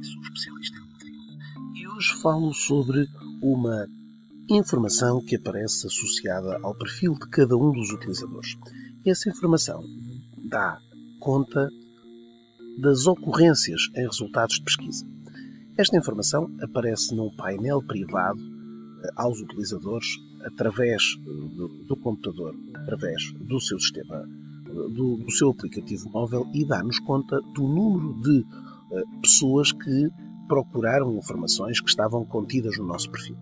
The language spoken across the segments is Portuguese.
Especialista em e hoje falo sobre uma informação que aparece associada ao perfil de cada um dos utilizadores. Essa informação dá conta das ocorrências em resultados de pesquisa. Esta informação aparece num painel privado eh, aos utilizadores através eh, do, do computador, através do seu sistema, eh, do, do seu aplicativo móvel e dá-nos conta do número de uh, pessoas que procuraram informações que estavam contidas no nosso perfil.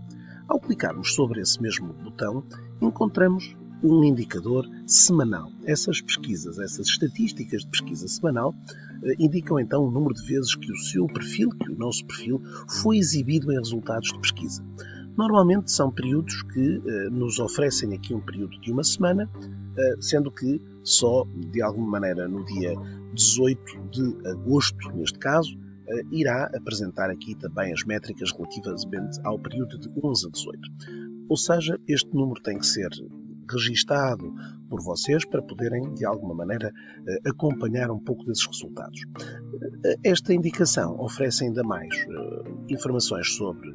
Ao clicarmos sobre esse mesmo botão, encontramos um indicador semanal. Essas pesquisas, essas estatísticas de pesquisa semanal, indicam então o número de vezes que o seu perfil, que o nosso perfil, foi exibido em resultados de pesquisa. Normalmente são períodos que uh, nos oferecem aqui um período de uma semana, uh, sendo que só, de alguma maneira, no dia 18 de agosto, neste caso, uh, irá apresentar aqui também as métricas relativamente ao período de 11 a 18. Ou seja, este número tem que ser registado por vocês para poderem, de alguma maneira, acompanhar um pouco desses resultados. Esta indicação oferece ainda mais informações sobre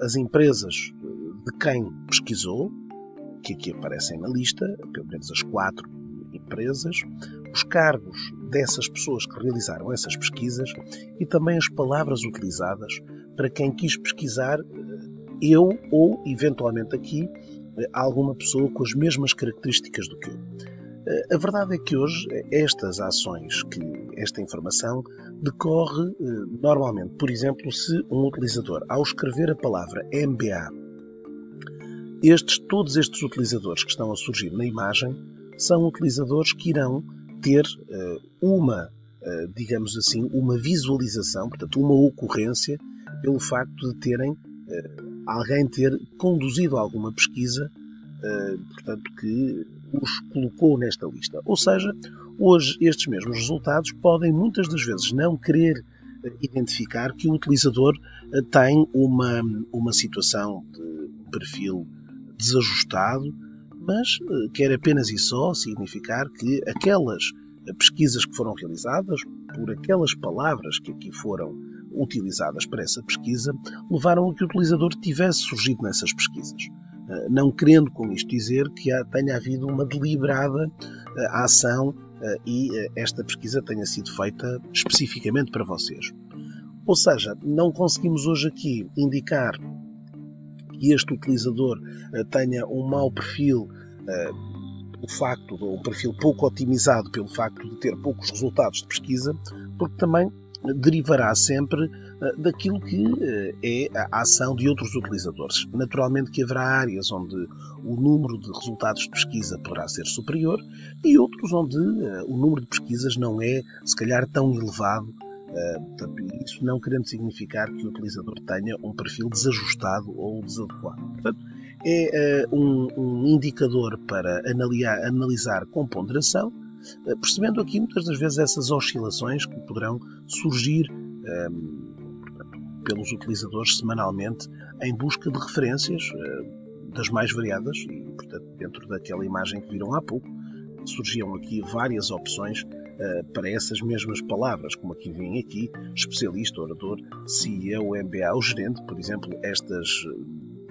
as empresas de quem pesquisou, que aqui aparecem na lista, pelo menos as quatro empresas, os cargos dessas pessoas que realizaram essas pesquisas e também as palavras utilizadas para quem quis pesquisar eu ou, eventualmente aqui, alguma pessoa com as mesmas características do que eu. A verdade é que hoje estas ações, que esta informação decorre eh, normalmente, por exemplo, se um utilizador, ao escrever a palavra MBA, estes, todos estes utilizadores que estão a surgir na imagem são utilizadores que irão ter eh, uma, eh, digamos assim, uma visualização, portanto, uma ocorrência, pelo facto de terem alguém ter conduzido alguma pesquisa, portanto, que os colocou nesta lista. Ou seja, hoje estes mesmos resultados podem muitas das vezes não querer eh, identificar que o utilizador eh, tem uma, uma situação de perfil desajustado, mas eh, quer apenas e só significar que aquelas pesquisas que foram realizadas, por aquelas palavras que aqui foram utilizadas para essa pesquisa, levaram a que o utilizador tivesse surgido nessas pesquisas. Eh, não querendo com isto dizer que tenha havido uma deliberada eh, ação eh, e esta pesquisa tenha sido feita especificamente para vocês. Ou seja, não conseguimos hoje aqui indicar que este utilizador tenha um mau perfil, o facto um perfil pouco otimizado pelo facto de ter poucos resultados de pesquisa, porque também derivará sempre eh, daquilo que eh, é a ação de outros utilizadores. Naturalmente que haverá áreas onde o número de resultados de pesquisa poderá ser superior e outros onde eh, o número de pesquisas não é, se calhar, tão elevado. Isso não querendo significar que o utilizador tenha um perfil desajustado ou desadequado. Portanto, é um, indicador para analisar, com ponderação percebendo aqui muitas das vezes essas oscilações que poderão surgir um, ehm, pelos utilizadores semanalmente em busca de referências uh, das mais variadas e, portanto, dentro daquela imagem que viram há pouco, surgiam aqui várias opções uh, para essas mesmas palavras, como aqui vem aqui, especialista, orador, CEO, MBA ou gerente, por exemplo, estas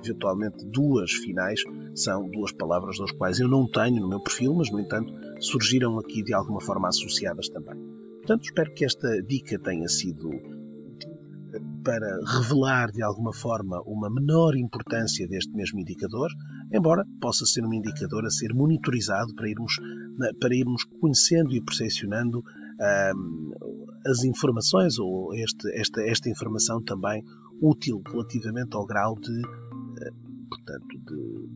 eventualmente duas finais são duas palavras das quais eu não tenho no meu perfil, mas no entanto surgiram aqui de alguma forma associadas também. Portanto, espero que esta dica tenha sido para revelar de alguma forma uma menor importância deste mesmo indicador, embora possa ser um indicador a ser monitorizado para irmos, para irmos conhecendo e percepcionando as informações ou este, esta, esta informação também útil relativamente ao grau de, portanto, de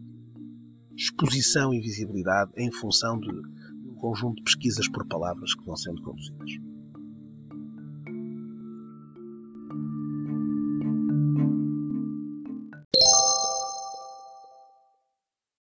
exposição e visibilidade em função de um conjunto de pesquisas por palavras que vão sendo conduzidas.